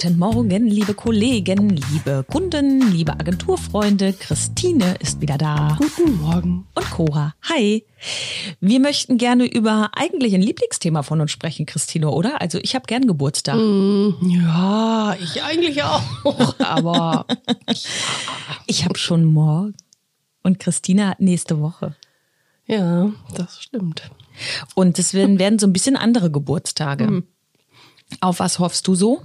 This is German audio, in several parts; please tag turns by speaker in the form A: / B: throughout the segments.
A: Guten Morgen, liebe Kollegen, liebe Kunden, liebe Agenturfreunde. Christine ist wieder da.
B: Guten Morgen.
A: Und Cora. Hi. Wir möchten gerne über eigentlich ein Lieblingsthema von uns sprechen, Christine, oder? Also ich habe gern Geburtstag.
B: Mm, ja, ich eigentlich auch. Aber
A: ich habe schon morgen und Christine hat nächste Woche.
B: Ja, das stimmt.
A: Und es werden, werden so ein bisschen andere Geburtstage. Mhm. Auf was hoffst du so?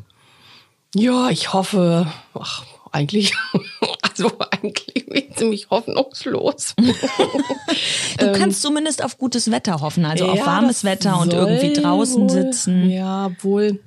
B: Ja, ich hoffe, ach, eigentlich, also eigentlich bin ich ziemlich hoffnungslos.
A: du kannst zumindest auf gutes Wetter hoffen, also ja, auf warmes Wetter und irgendwie draußen
B: wohl,
A: sitzen.
B: Ja, wohl.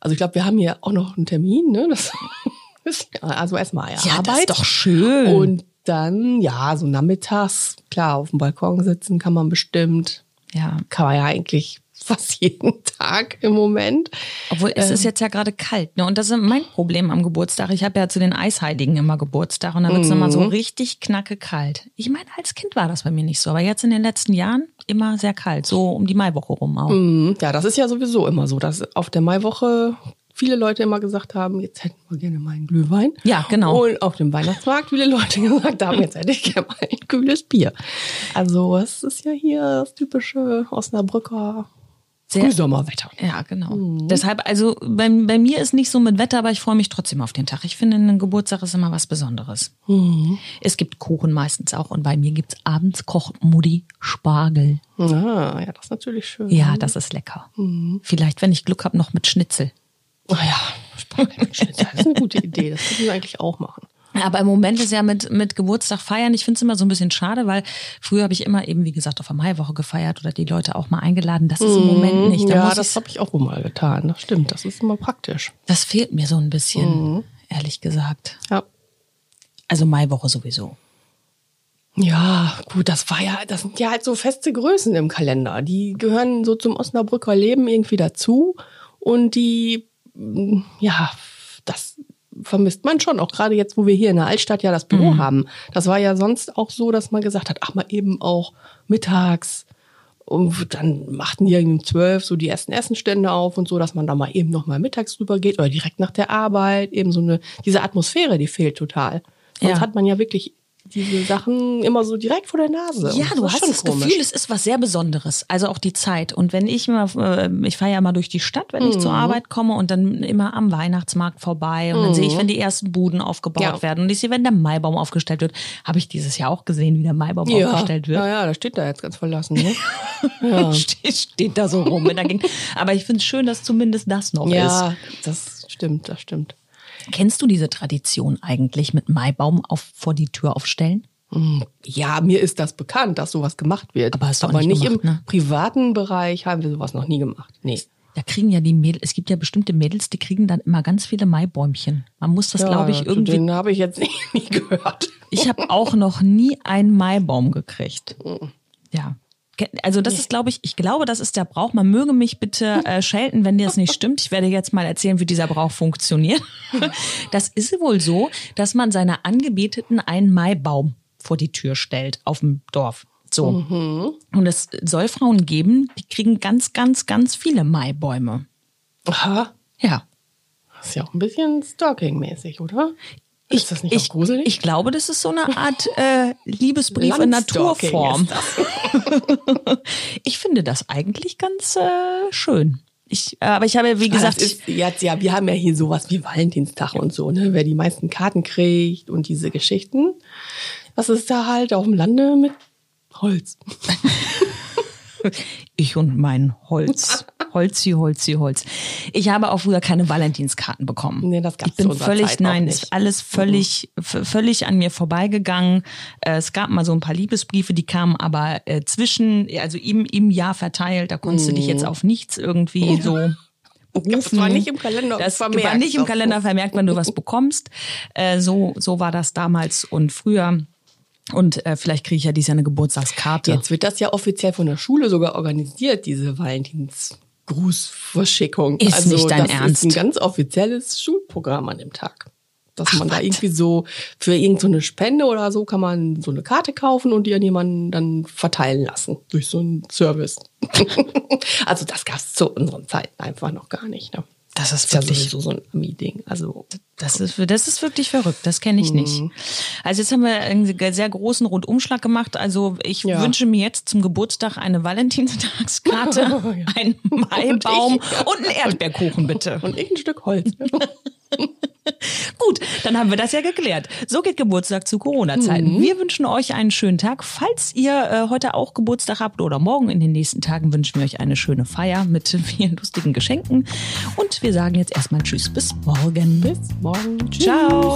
B: Also ich glaube, wir haben hier auch noch einen Termin, ne? Das ist also erstmal ja,
A: Arbeit. Das ist doch schön.
B: Und dann, ja, so nachmittags, klar, auf dem Balkon sitzen kann man bestimmt. Ja. Kann man ja eigentlich fast jeden Tag im Moment.
A: Obwohl es ähm. ist jetzt ja gerade kalt, ne? Und das ist mein Problem am Geburtstag. Ich habe ja zu den Eisheiligen immer Geburtstag und dann wird es mhm. immer so richtig knacke kalt. Ich meine, als Kind war das bei mir nicht so, aber jetzt in den letzten Jahren immer sehr kalt, so um die Maiwoche rum auch.
B: Mhm. Ja, das ist ja sowieso immer so, dass auf der Maiwoche viele Leute immer gesagt haben, jetzt hätten wir gerne mal einen Glühwein.
A: Ja, genau.
B: Und auf dem Weihnachtsmarkt viele Leute gesagt haben, jetzt hätte ich gerne mal ein kühles Bier. Also es ist ja hier das typische Osnabrücker Frühsommerwetter.
A: Ja, genau. Mhm. Deshalb, also bei, bei mir ist nicht so mit Wetter, aber ich freue mich trotzdem auf den Tag. Ich finde, ein Geburtstag ist immer was Besonderes. Mhm. Es gibt Kuchen meistens auch und bei mir gibt's abends kocht Mutti Spargel.
B: Ah, ja, das ist natürlich schön.
A: Ja, das ist lecker. Mhm. Vielleicht, wenn ich Glück habe, noch mit Schnitzel.
B: Oh ja, Spargel mit Schnitzel, das ist eine gute Idee. Das könnten wir eigentlich auch machen.
A: Aber im Moment ist ja mit, mit Geburtstag feiern, ich finde es immer so ein bisschen schade, weil früher habe ich immer eben, wie gesagt, auf der Maiwoche gefeiert oder die Leute auch mal eingeladen. Das ist im Moment mhm. nicht.
B: Da ja, das habe ich auch mal getan. Das stimmt, das ist immer praktisch.
A: Das fehlt mir so ein bisschen, mhm. ehrlich gesagt. Ja. Also Maiwoche sowieso.
B: Ja, gut, das war ja, das sind ja halt so feste Größen im Kalender. Die gehören so zum Osnabrücker Leben irgendwie dazu. Und die, ja, vermisst man schon, auch gerade jetzt, wo wir hier in der Altstadt ja das Büro mhm. haben. Das war ja sonst auch so, dass man gesagt hat, ach mal eben auch mittags. Und dann machten die um zwölf so die ersten Essenstände auf und so, dass man da mal eben noch mal mittags drüber geht oder direkt nach der Arbeit. Eben so eine, diese Atmosphäre, die fehlt total. Sonst ja. hat man ja wirklich diese Sachen immer so direkt vor der Nase.
A: Ja, du hast das komisch. Gefühl, es ist was sehr Besonderes. Also auch die Zeit. Und wenn ich mal, äh, ich fahre ja mal durch die Stadt, wenn mhm. ich zur mhm. Arbeit komme und dann immer am Weihnachtsmarkt vorbei und mhm. dann sehe ich, mhm. wenn die ersten Buden aufgebaut ja. werden und ich sehe, wenn der Maibaum aufgestellt wird, habe ich dieses Jahr auch gesehen, wie der Maibaum ja. aufgestellt wird.
B: Ja, ja, da steht da jetzt ganz verlassen. Ne? ja.
A: steht, steht da so rum. Aber ich finde es schön, dass zumindest das noch ist.
B: Ja, das stimmt, das stimmt.
A: Kennst du diese Tradition eigentlich mit Maibaum auf, vor die Tür aufstellen?
B: Hm, ja, mir ist das bekannt, dass sowas gemacht wird.
A: Aber, hast du
B: Aber
A: nicht,
B: nicht
A: gemacht,
B: im
A: ne?
B: privaten Bereich haben wir sowas noch nie gemacht. Nee.
A: Da kriegen ja die Mädels, es gibt ja bestimmte Mädels, die kriegen dann immer ganz viele Maibäumchen. Man muss das, ja, glaube ich, irgendwie.
B: Den habe ich jetzt nie, nie gehört.
A: Ich habe auch noch nie einen Maibaum gekriegt. Hm. Ja. Also das ist, glaube ich, ich glaube, das ist der Brauch. Man möge mich bitte äh, schelten, wenn dir das nicht stimmt. Ich werde jetzt mal erzählen, wie dieser Brauch funktioniert. Das ist wohl so, dass man seiner Angebeteten einen Maibaum vor die Tür stellt auf dem Dorf. So. Mhm. Und es soll Frauen geben, die kriegen ganz, ganz, ganz viele Maibäume.
B: Aha.
A: Ja.
B: Das ist ja auch ein bisschen Stalking-mäßig, oder?
A: Ist ich, das nicht ich, gruselig? Ich glaube, das ist so eine Art äh, Liebesbrief in Naturform. ich finde das eigentlich ganz äh, schön. Ich, äh, aber ich habe, wie gesagt,
B: ist, jetzt, ja, wir haben ja hier sowas wie Valentinstag und so, ne? Wer die meisten Karten kriegt und diese Geschichten. Was ist da halt auf dem Lande mit Holz?
A: ich und mein Holz. Holzi, Holzi, Holz. Ich habe auch früher keine Valentinskarten bekommen.
B: Nee, das gab's
A: Ich bin völlig, Zeit nein, ist alles völlig, mhm. völlig an mir vorbeigegangen. Äh, es gab mal so ein paar Liebesbriefe, die kamen aber äh, zwischen, also im, im Jahr verteilt. Da konntest mhm. du dich jetzt mhm. auf nichts irgendwie so.
B: Das war nicht im Kalender
A: das vermerkt. war nicht im Kalender vermerkt, wenn du was bekommst. Äh, so, so war das damals und früher. Und äh, vielleicht kriege ich ja dieses Jahr eine Geburtstagskarte.
B: Jetzt wird das ja offiziell von der Schule sogar organisiert, diese Valentins. Grußverschickung.
A: Ist also, nicht dein
B: das
A: Ernst?
B: ist ein ganz offizielles Schulprogramm an dem Tag. Dass Ach, man da irgendwie so für irgendeine so Spende oder so kann man so eine Karte kaufen und die an jemanden dann verteilen lassen durch so einen Service. also das gab es zu unseren Zeiten einfach noch gar nicht. Ne?
A: Das ist
B: ist ja
A: wirklich,
B: sowieso so ein Ami-Ding. Also
A: das ist, das ist wirklich verrückt. Das kenne ich nicht. Also jetzt haben wir einen sehr großen Rundumschlag gemacht. Also ich
B: Ja.
A: wünsche mir jetzt zum Geburtstag eine Valentinstagskarte,
B: Ja.
A: einen Maibaum
B: Und ich-
A: und einen Erdbeerkuchen bitte.
B: und ich ein Stück Holz.
A: Dann haben wir das ja geklärt. So geht Geburtstag zu Corona-Zeiten.
B: Mhm.
A: Wir wünschen euch einen schönen Tag. Falls ihr äh, heute auch Geburtstag habt oder morgen in den nächsten Tagen, wünschen wir euch eine schöne Feier mit vielen lustigen Geschenken. Und wir sagen jetzt erstmal Tschüss, bis morgen.
B: Bis morgen. Tschüss.
A: Ciao.